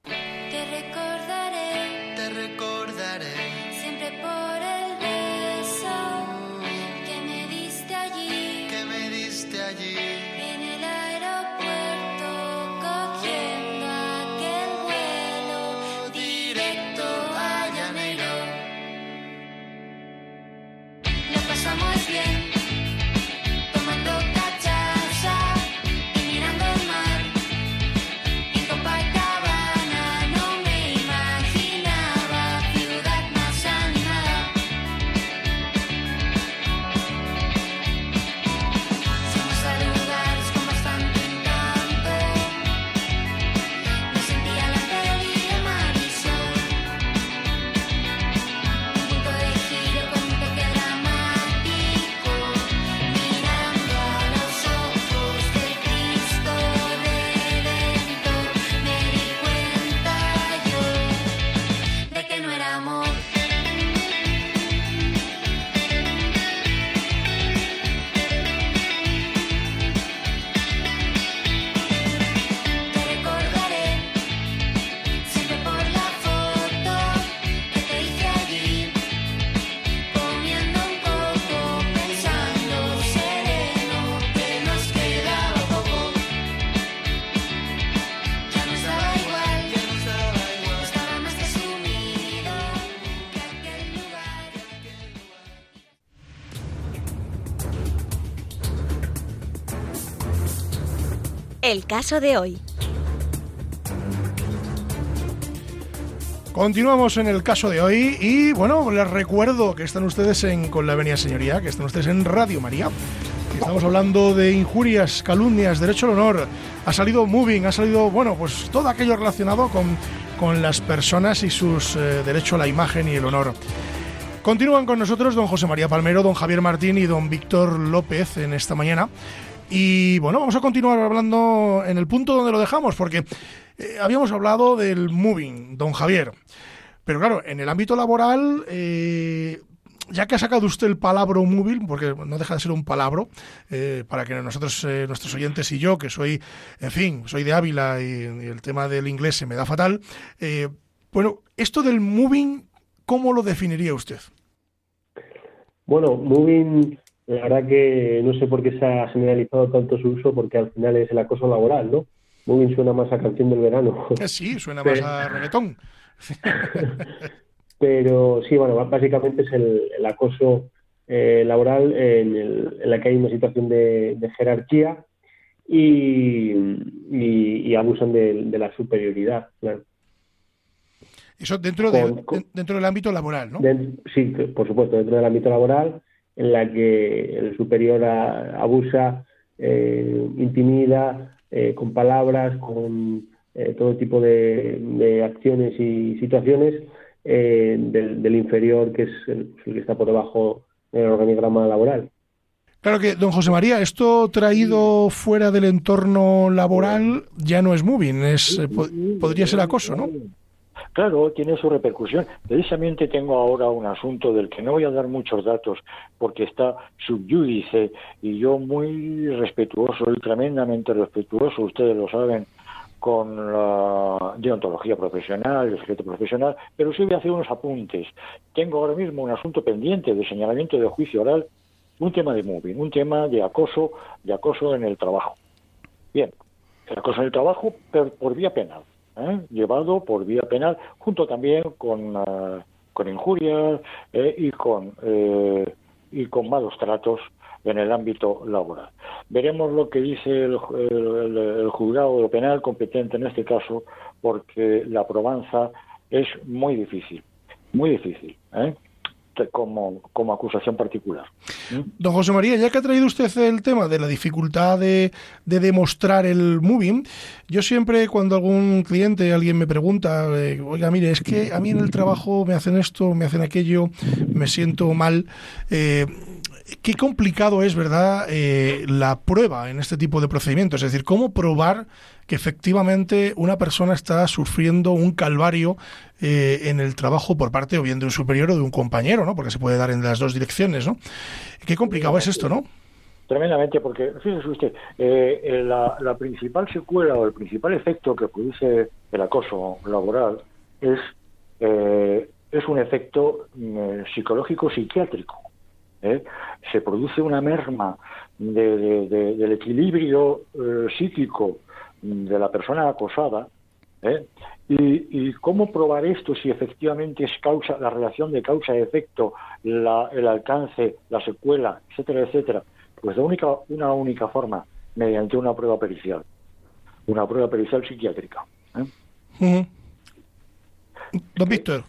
El caso de hoy. Continuamos en el caso de hoy y bueno, les recuerdo que están ustedes en Con la Venia Señoría, que están ustedes en Radio María. Estamos hablando de injurias, calumnias, derecho al honor. Ha salido moving, ha salido, bueno, pues todo aquello relacionado con, con las personas y sus eh, derechos a la imagen y el honor. Continúan con nosotros don José María Palmero, don Javier Martín y don Víctor López en esta mañana. Y bueno, vamos a continuar hablando en el punto donde lo dejamos, porque eh, habíamos hablado del moving, don Javier. Pero claro, en el ámbito laboral, eh, ya que ha sacado usted el palabra moving, porque no deja de ser un palabra, eh, para que nosotros, nuestros oyentes y yo, que soy, en fin, soy de Ávila y, el tema del inglés se me da fatal, bueno, esto del moving, ¿cómo lo definiría usted? Bueno, moving, la verdad que no sé por qué se ha generalizado tanto su uso, porque al final es el acoso laboral, ¿no? Muy bien suena más a canción del verano. Eh, sí, suena más a reggaetón. Pero sí, bueno, básicamente es el, acoso eh, laboral en, la que hay una situación de, jerarquía y, abusan de, la superioridad. Eso dentro, dentro del ámbito laboral, ¿no? sí, por supuesto, dentro del ámbito laboral, en la que el superior abusa, eh, intimida, eh, con palabras, con eh, todo tipo de, acciones y situaciones eh, del, inferior, que es el, que está por debajo del organigrama laboral. Claro que, don José María, esto traído fuera del entorno laboral ya no es moving, es, podría ser acoso, ¿no? Claro, tiene su repercusión. Precisamente tengo ahora un asunto del que no voy a dar muchos datos porque está subyúdice y yo muy respetuoso y tremendamente respetuoso, ustedes lo saben, con la deontología profesional, el secreto profesional, pero sí voy a hacer unos apuntes. Tengo ahora mismo un asunto pendiente de señalamiento de juicio oral, un tema de moving, un tema de acoso, de acoso en el trabajo. Bien, el acoso en el trabajo pero por vía penal. ¿Eh? llevado por vía penal, junto también con, uh, con injurias ¿eh? y, con, eh, y con malos tratos en el ámbito laboral. Veremos lo que dice el, el, juzgado de penal competente en este caso, porque la probanza es muy difícil, muy difícil. ¿eh? Como, como acusación particular. Don José María, ya que ha traído usted el tema de la dificultad de, de demostrar el moving, yo siempre cuando algún cliente, alguien me pregunta, eh, oiga, mire, es que a mí en el trabajo me hacen esto, me hacen aquello, me siento mal. Eh, qué complicado es, ¿verdad?, eh, la prueba en este tipo de procedimientos. Es decir, cómo probar que efectivamente una persona está sufriendo un calvario eh, en el trabajo por parte o bien de un superior o de un compañero, ¿no? Porque se puede dar en las dos direcciones, ¿no? Qué complicado es esto, ¿no? Tremendamente, porque fíjese usted, eh, la, principal secuela o el principal efecto que produce el acoso laboral es, es un efecto mm, psicológico psiquiátrico. ¿eh? se produce una merma del equilibrio eh, psíquico de la persona acosada. ¿eh? Y, cómo probar esto si efectivamente es causa, la relación de causa-efecto, el alcance, la secuela, etcétera, etcétera? Pues de única, una única forma, mediante una prueba pericial, una prueba pericial psiquiátrica. Don Víctor.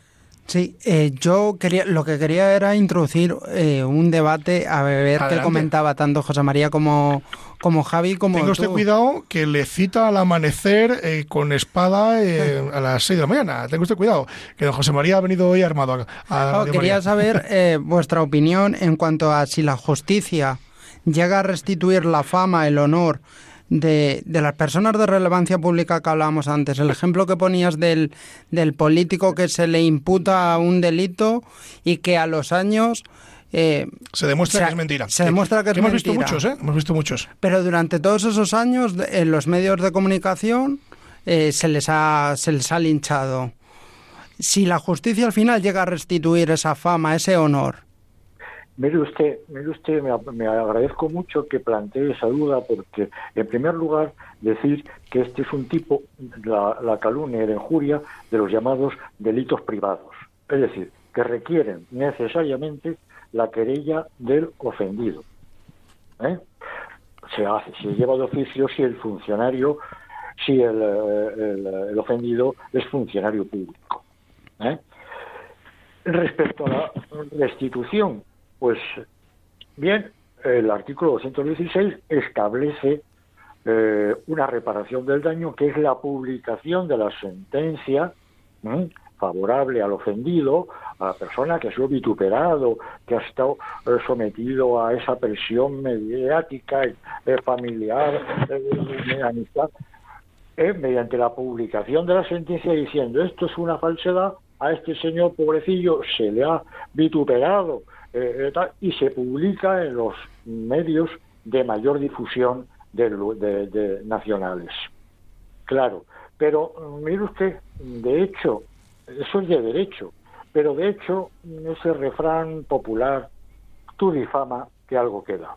Sí, eh, yo quería, lo que quería era introducir eh, un debate a ver qué comentaba tanto José María como, como Javi como Tenga usted cuidado que le cita al amanecer eh, con espada a las 6 de la mañana. Tenga usted cuidado, que don José María ha venido hoy armado. A, quería saber vuestra opinión en cuanto a si la justicia llega a restituir la fama, el honor de, de, las personas de relevancia pública que hablábamos antes. El ejemplo que ponías del, del político que se le imputa un delito y que a los años... Eh, se demuestra que es mentira. Se demuestra que, es hemos visto muchos, ¿eh? Hemos visto muchos. Pero durante todos esos años, en los medios de comunicación, eh, se, les ha, se les ha linchado. Si la justicia al final llega a restituir esa fama, ese honor, Mire usted, mire usted, me, agradezco mucho que plantee esa duda porque, en primer lugar, decir que este es un tipo, la, calumnia y la injuria, de los llamados delitos privados. Es decir, que requieren necesariamente la querella del ofendido. ¿Eh? se, hace, se lleva de oficio si el funcionario, si el, el, ofendido es funcionario público. ¿eh? Respecto a la restitución, pues bien, el artículo 216 establece eh, una reparación del daño que es la publicación de la sentencia favorable al ofendido, a la persona que ha sido vituperado, que ha estado eh, sometido a esa presión mediática, eh, familiar, de amistad, mediante la publicación de la sentencia diciendo esto es una falsedad, a este señor pobrecillo se le ha vituperado y se publica en los medios de mayor difusión de, nacionales. Claro, pero mire usted, de hecho, eso es de derecho, pero de hecho ese refrán popular, tú difama que algo queda.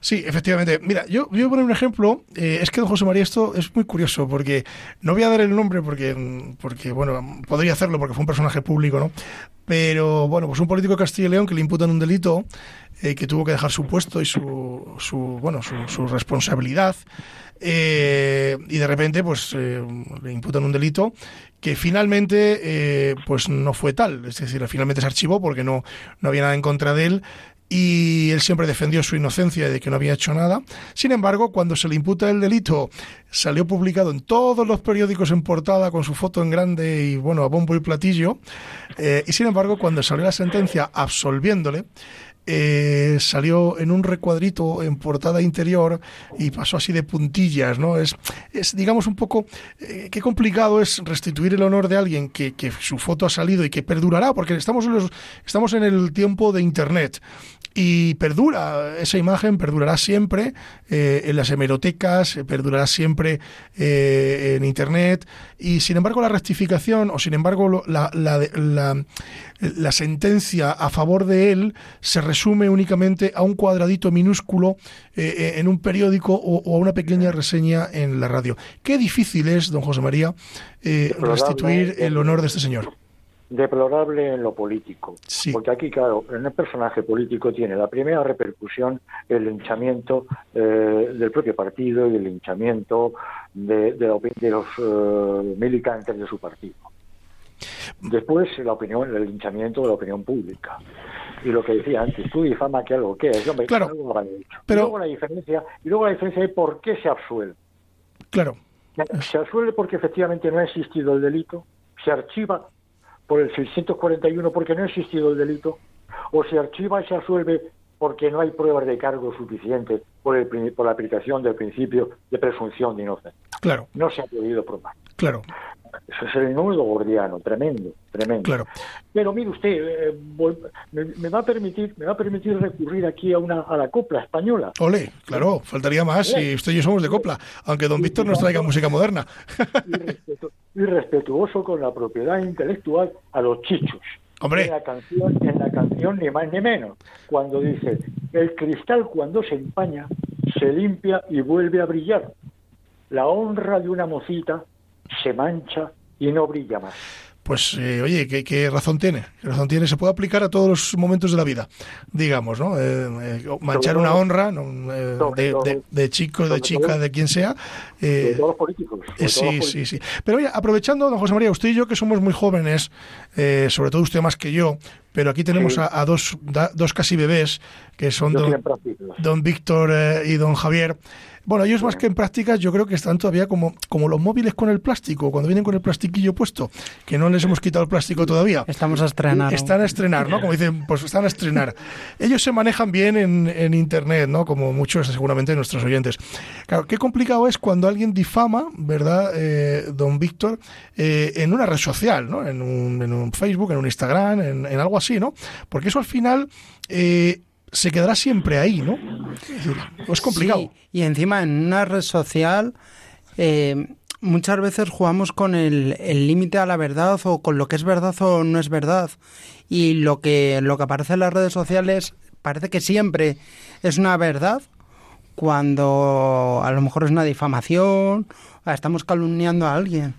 Sí, efectivamente. Mira, yo, voy a poner un ejemplo. Eh, es que don José María, esto es muy curioso, porque no voy a dar el nombre porque, porque, bueno, podría hacerlo porque fue un personaje público, ¿no? Pero, bueno, pues un político de Castilla y León que le imputan un delito, eh, que tuvo que dejar su puesto y su, su bueno, su, responsabilidad. Eh, y de repente, pues, le imputan un delito que finalmente, pues, no fue tal. Es decir, finalmente se archivó porque no, no había nada en contra de él y él siempre defendió su inocencia de que no había hecho nada. Sin embargo, cuando se le imputa el delito, salió publicado en todos los periódicos en portada con su foto en grande y bueno, a bombo y platillo. Eh, y sin embargo, cuando salió la sentencia absolviéndole, eh, salió en un recuadrito en portada interior y pasó así de puntillas, ¿no? Es, es digamos, un poco, eh, qué complicado es restituir el honor de alguien que, que, su foto ha salido y que perdurará, porque estamos en, los, estamos en el tiempo de Internet y perdura, esa imagen perdurará siempre eh, en las hemerotecas, perdurará siempre en Internet y sin embargo la rectificación o sin embargo la, la, la, sentencia a favor de él se resume únicamente a un cuadradito minúsculo en un periódico o, a una pequeña reseña en la radio. Qué difícil es, don José María, restituir el honor de este señor deplorable en lo político. Porque aquí, claro, en el personaje político tiene la primera repercusión el linchamiento eh, del propio partido y el linchamiento de, de, los eh, militantes de su partido. Después, la opinión, el linchamiento de la opinión pública. Y lo que decía antes, tú difama que algo que es, claro, Pero... Y luego la diferencia, y luego la diferencia de por qué se absuelve. Claro. Se absuelve porque efectivamente no ha existido el delito, se archiva por el 641 porque no ha existido el delito, o se archiva y se asuelve porque no hay pruebas de cargo suficientes por, el, por la aplicación del principio de presunción de inocencia. Claro. No se ha podido probar. Claro. Eso es el número gordiano, tremendo, tremendo. Claro. Pero mire usted, eh, me, va a permitir, me va a permitir recurrir aquí a una a la copla española. Ole, claro, faltaría más si usted y yo somos de copla, aunque don Víctor nos traiga música moderna. y, respetuoso con la propiedad intelectual a los chichos. Hombre. En la canción, en la canción ni más ni menos, cuando dice el cristal cuando se empaña se limpia y vuelve a brillar. La honra de una mocita se mancha y no brilla más. Pues eh, oye, ¿qué, razón tiene? ¿Qué razón tiene? Se puede aplicar a todos los momentos de la vida, digamos, ¿no? Eh, eh, manchar una honra de, chico, de chica, de quien sea. de todos los políticos. sí, sí, sí. Pero oye, aprovechando, don José María, usted y yo que somos muy jóvenes, sobre todo usted más que yo, pero aquí tenemos a, dos, dos casi bebés, que son don, don Víctor y don Javier. Bueno, ellos más que en prácticas, yo creo que están todavía como, como los móviles con el plástico, cuando vienen con el plastiquillo puesto, que no les hemos quitado el plástico todavía. Estamos a estrenar. Están a estrenar, ¿no? Como dicen, pues están a estrenar. Ellos se manejan bien en, en Internet, ¿no? Como muchos seguramente nuestros oyentes. Claro, qué complicado es cuando alguien difama, ¿verdad, eh, don Víctor, eh, en una red social, ¿no? En un, en un Facebook, en un Instagram, en, en algo así, ¿no? Porque eso al final... Eh, se quedará siempre ahí, ¿no? Es complicado. y encima en una red social eh, muchas veces jugamos con el límite a la verdad o con lo que es verdad o no es verdad. Y lo que, lo que aparece en las redes sociales parece que siempre es una verdad cuando a lo mejor es una difamación, estamos calumniando a alguien.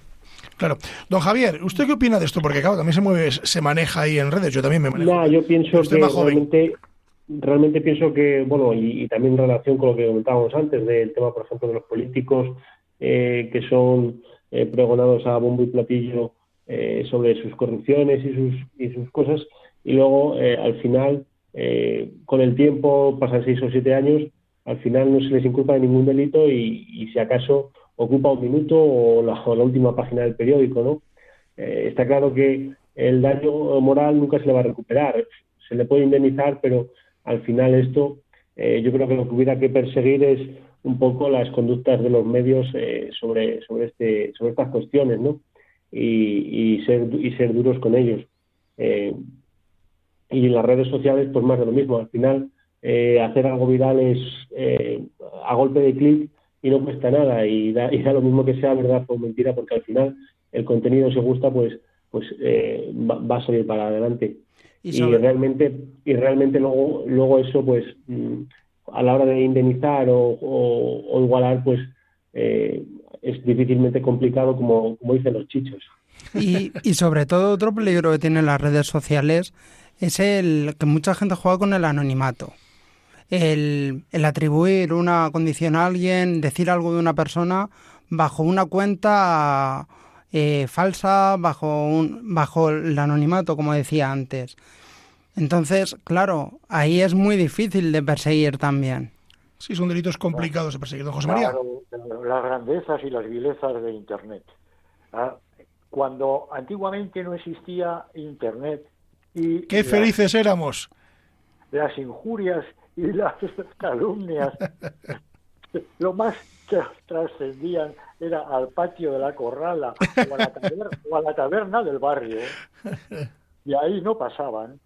Claro. Don Javier, ¿usted qué opina de esto? Porque claro, también se mueve, se maneja ahí en redes, yo también me manejo. No, yo pienso que realmente realmente pienso que, bueno, y, también en relación con lo que comentábamos antes del tema, por ejemplo, de los políticos eh, que son eh, pregonados a bombo y platillo eh, sobre sus corrupciones y sus, y sus cosas, y luego al final, con el tiempo, pasan seis o siete años, al final no se les inculpa de ningún delito y, si acaso ocupa un minuto o la, o la última página del periódico, ¿no? está claro que el daño moral nunca se le va a recuperar. Se le puede indemnizar, pero al final esto eh, yo creo que lo que hubiera que perseguir es un poco las conductas de los medios eh, sobre sobre este sobre estas cuestiones, ¿no? Y, ser y ser duros con ellos. Eh, y en las redes sociales, pues más de lo mismo. Al final, hacer algo viral es a golpe de clic y no cuesta nada y da, y da lo mismo que sea verdad o mentira, porque al final el contenido se gusta, pues pues eh, va, a salir para adelante. Y, realmente y realmente luego luego eso pues mm, a la hora de indemnizar o, igualar pues eh, es difícilmente complicado como, como dicen los chichos. Y, y sobre todo otro peligro que tienen las redes sociales es el que mucha gente juega con el anonimato. El, el, atribuir una condición a alguien, decir algo de una persona bajo una cuenta eh, falsa bajo, un, bajo el anonimato, como decía antes. Entonces, claro, ahí es muy difícil de perseguir también. Sí, son delitos complicados de perseguir, don José María. las grandezas y las vilezas de Internet. ¿ah? Cuando antiguamente no existía Internet y... ¡Qué felices éramos! Las injurias y las calumnias, lo más trascendían era al patio de la corrala o a la taberna, del barrio. Y ahí no pasaban.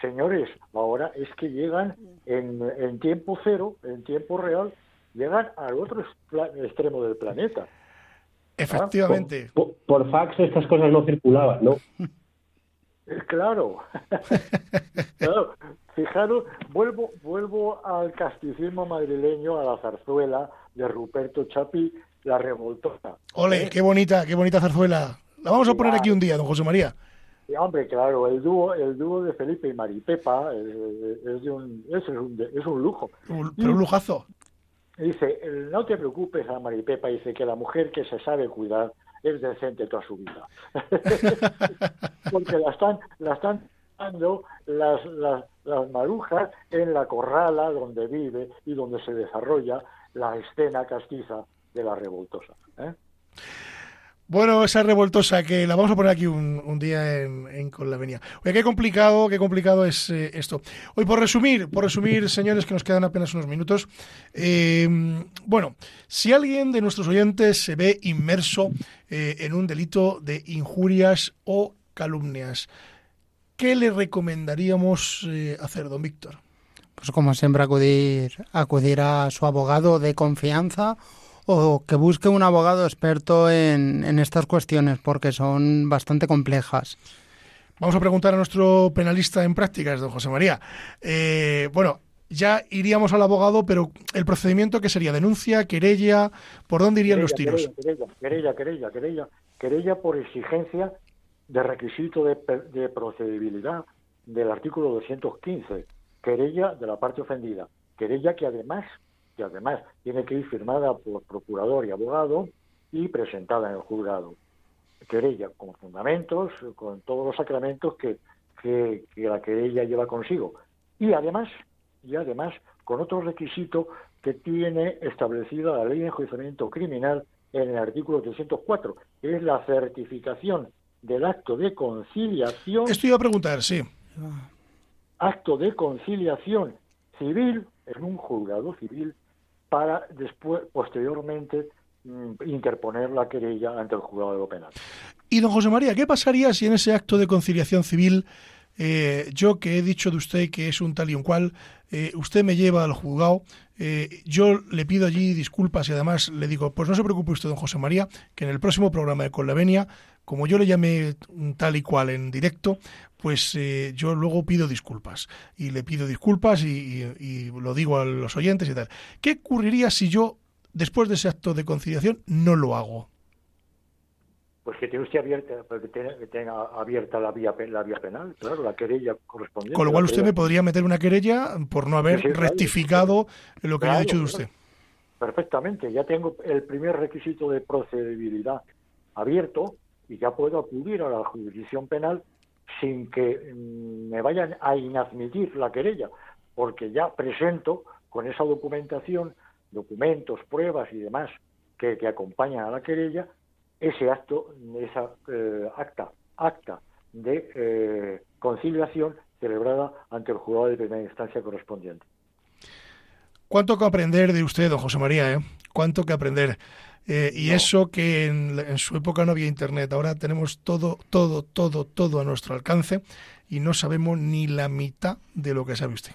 Señores, ahora es que llegan en, tiempo cero, en tiempo real, llegan al otro extremo del planeta. Efectivamente. Por, fax estas cosas no circulaban, ¿no? Eh, claro. claro. Fijaros, vuelvo, vuelvo al casticismo madrileño, a la zarzuela de Ruperto Chapi, la revoltosa. Ole, ¿Eh? qué bonita, qué bonita zarzuela. La vamos a poner aquí un día, don José María. hombre, claro, el dúo, el dúo de Felipe y Maripepa es, es, un, es, un, es un lujo. pero un lujazo. Dice, no te preocupes a Maripepa, dice que la mujer que se sabe cuidar es decente toda su vida. Porque la están, la están dando las, las, las marujas en la corrala donde vive y donde se desarrolla la escena castiza de la revoltosa. ¿eh? Bueno, esa revoltosa que la vamos a poner aquí un, día en, con la venia. Oye, qué complicado, qué complicado es eh, esto. Hoy, por resumir, por resumir, señores, que nos quedan apenas unos minutos. Eh, bueno, si alguien de nuestros oyentes se ve inmerso en un delito de injurias o calumnias, ¿qué le recomendaríamos hacer, don Víctor? Pues como siempre acudir, acudir a su abogado de confianza o que busque un abogado experto en, estas cuestiones porque son bastante complejas. Vamos a preguntar a nuestro penalista en prácticas, don José María. Eh, bueno, ya iríamos al abogado, pero el procedimiento que sería denuncia, querella, ¿por dónde irían los tiros? Querella, querella, querella, querella, por exigencia de requisito de, de procedibilidad del artículo 215, querella de la parte ofendida, querella que además que además tiene que ir firmada por procurador y abogado y presentada en el juzgado. Querella con fundamentos, con todos los sacramentos que, que, la querella lleva consigo. Y además, y además, con otro requisito que tiene establecida la ley de enjuiciamiento criminal en el artículo 304, que es la certificación del acto de conciliación. Esto iba a preguntar, sí. Acto de conciliación civil en un juzgado civil para después, posteriormente, mm, interponer la querella ante el juzgado de lo penal. Y don José María, ¿qué pasaría si en ese acto de conciliación civil eh, yo que he dicho de usted que es un tal y un cual, eh, usted me lleva al juzgado, eh, yo le pido allí disculpas y además le digo, pues no se preocupe usted, don José María, que en el próximo programa de Con la Venia, como yo le llamé tal y cual en directo, pues yo luego pido disculpas. Y le pido disculpas y, y lo digo a los oyentes y tal. ¿Qué ocurriría si yo, después de ese acto de conciliación, no lo hago? pues que tiene usted abierta, pues que, tenga abierta la vía, la vía penal, claro, la querella correspondiente. Con lo cual usted me podría meter una querella por no haber rectificado lo que ha dicho de usted. Perfectamente, ya tengo el primer requisito de procedibilidad abierto y ya puedo acudir a la jurisdicción penal sin que mm, me vayan a inadmitir la querella, porque ya presento con esa documentación, documentos, pruebas y demás que, acompañan a la querella, ese acto, esa eh, acta, acta de eh, conciliación celebrada ante el juzgado de primera instancia correspondiente. ¿Cuánto que aprender de usted, don José María? Eh? ¿Cuánto que aprender? Eh, y eso que en, su época no había internet, ahora tenemos todo, todo, todo, todo a nuestro alcance y no sabemos ni la mitad de lo que sabe usted.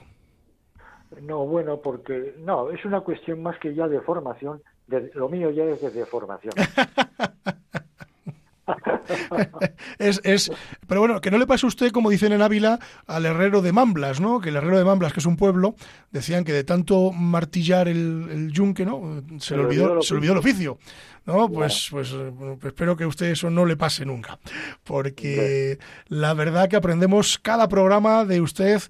No, bueno, porque no, es una cuestión más que ya de formación. De, lo mío ya es de formación. es, es, pero bueno, que no le pase a usted, como dicen en Ávila, al herrero de Mamblas, ¿no? Que el herrero de Mamblas, que es un pueblo, decían que de tanto martillar el, el yunque, ¿no? Se le olvidó, se le olvidó el oficio. ¿no? Pues, pues, pues, espero que a usted eso no le pase nunca, porque la verdad que aprendemos cada programa de usted,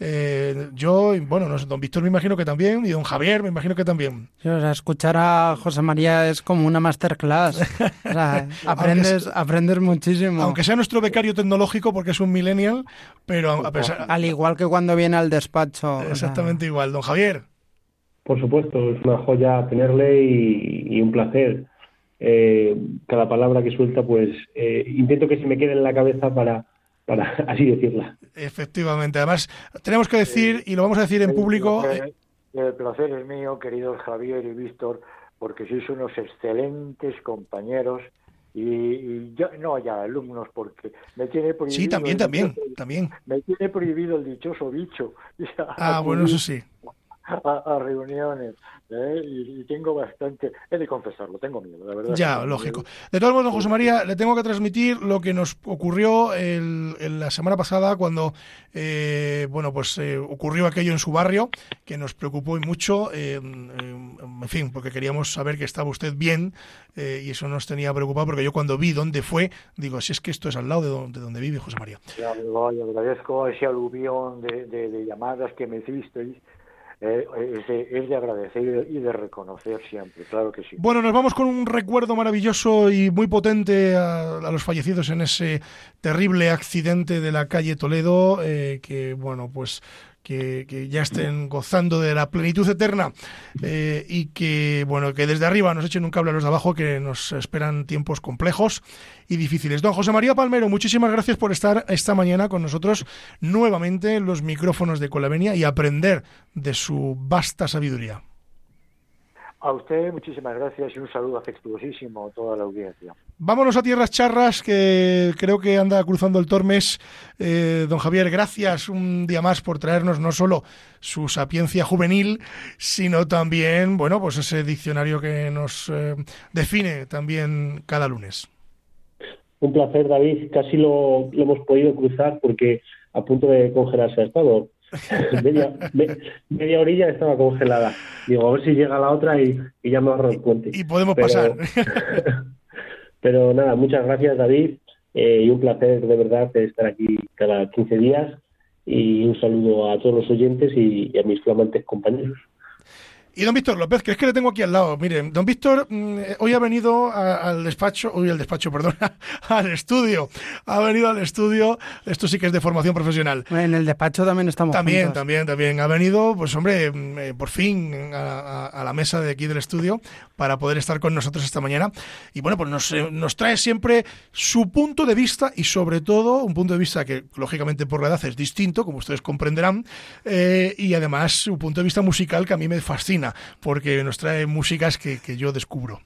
eh, yo, bueno, no sé, don Víctor me imagino que también, y don Javier me imagino que también. escuchar a José María es como una masterclass, aprendes, aprendes muchísimo. Aunque sea nuestro becario tecnológico, porque es un millennial, pero a pesar... Al igual que cuando viene al despacho. Exactamente igual. Don Javier. Por supuesto, es una joya tenerle y un placer eh, cada palabra que suelta, pues eh, intento que se me quede en la cabeza para, para así decirla. Efectivamente, además tenemos que decir, y lo vamos a decir en público... Eh, el placer, es mío, queridos Javier y Víctor, porque sois unos excelentes compañeros y, yo, no ya alumnos porque me tiene prohibido sí también también también. me tiene prohibido el dichoso bicho ah bueno eso sí a, reuniones ¿eh? y, tengo bastante, he de confesarlo, tengo miedo, la verdad. Ya, lógico. De todos modos, José María, le tengo que transmitir lo que nos ocurrió el, la semana pasada cuando, eh, bueno, pues eh, ocurrió aquello en su barrio, que nos preocupó mucho, en fin, porque queríamos saber que estaba usted bien y eso nos tenía preocupado, porque yo cuando vi dónde fue, digo, si es que esto es al lado de donde, donde vive José María. Ya, agradezco ese aluvión de, de, de llamadas que me hicisteis eh, es, de, agradecer y de reconocer siempre, claro que sí. Bueno, nos vamos con un recuerdo maravilloso y muy potente a, los fallecidos en ese terrible accidente de la calle Toledo, eh, que bueno, pues que, ya estén gozando de la plenitud eterna eh, y que bueno que desde arriba nos echen un cable a los de abajo que nos esperan tiempos complejos y difíciles. Don José María Palmero, muchísimas gracias por estar esta mañana con nosotros nuevamente en los micrófonos de Colavenia y aprender de su vasta sabiduría. A usted muchísimas gracias y un saludo afectuosísimo a toda la audiencia. Vámonos a tierras charras, que creo que anda cruzando el Tormes. Eh, don Javier, gracias un día más por traernos no solo su sapiencia juvenil, sino también, bueno, pues ese diccionario que nos eh, define también cada lunes. Un placer, David. Casi lo, lo hemos podido cruzar porque a punto de congelarse ha estado media, media, orilla estaba congelada. Digo, a ver si llega la otra y, ya me ahorro el puente. Y podemos pasar. pero nada, muchas gracias David eh, y un placer de verdad estar aquí cada 15 días y un saludo a todos los oyentes y a mis flamantes compañeros. Y don Víctor López, que es que le tengo aquí al lado. Miren, don Víctor mm, hoy ha venido al despacho, hoy al despacho, perdón, al estudio. Ha venido al estudio, esto sí que es de formación profesional. En el despacho también estamos También, también, también. Ha venido, pues hombre, mm, eh, por fin a, la mesa de aquí del estudio para poder estar con nosotros esta mañana. Y bueno, pues nos, eh, nos trae siempre su punto de vista y sobre todo un punto de vista que lógicamente por la edad es distinto, como ustedes comprenderán, eh, y además su punto de vista musical que a mí me fascina porque nos trae músicas que, yo descubro.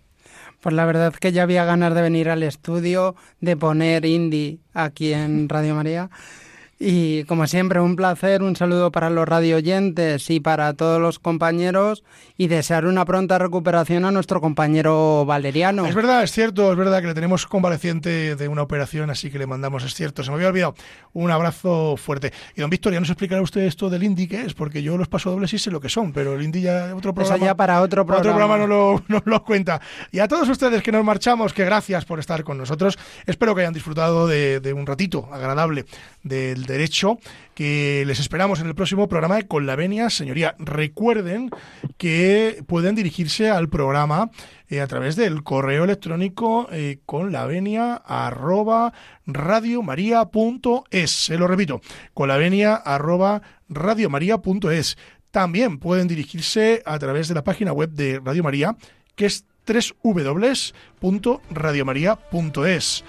Pues la verdad que ya había ganas de venir al estudio, de poner indie aquí en Radio María. Y como siempre, un placer, un saludo para los radio oyentes y para todos los compañeros y desear una pronta recuperación a nuestro compañero Valeriano. Es verdad, es cierto, es verdad que le tenemos convaleciente de una operación, así que le mandamos, es cierto, se me había olvidado. Un abrazo fuerte. Y don Víctor, ya nos explicará usted esto del Indy qué es, porque yo los paso dobles sí sé lo que son, pero el Indy ya otro programa. Eso ya para otro programa. otro programa no lo, no lo cuenta. Y a todos ustedes que nos marchamos, que gracias por estar con nosotros. Espero que hayan disfrutado de, de un ratito agradable del derecho que les esperamos en el próximo programa de Con la Venia, señoría. Recuerden que pueden dirigirse al programa eh, a través del correo electrónico eh, con la venia arroba radiomaria.es. Se lo repito, con la venia arroba radiomaria.es. También pueden dirigirse a través de la página web de Radio María, que es www.radiomaria.es.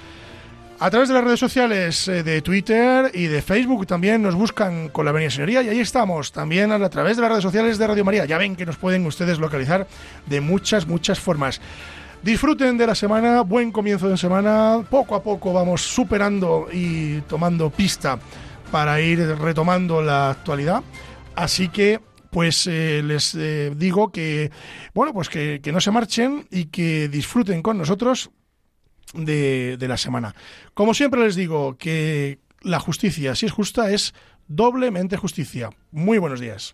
A través de las redes sociales eh, de Twitter y de Facebook también nos buscan con la Venia Señoría y ahí estamos, también a través de las redes sociales de Radio María. Ya ven que nos pueden ustedes localizar de muchas, muchas formas. Disfruten de la semana, buen comienzo de semana, poco a poco vamos superando y tomando pista para ir retomando la actualidad. Así que pues eh, les eh, digo que bueno pues que, que no se marchen y que disfruten con nosotros de, la semana. Como siempre les digo que la justicia, si es justa, es doblemente justicia. Muy buenos días.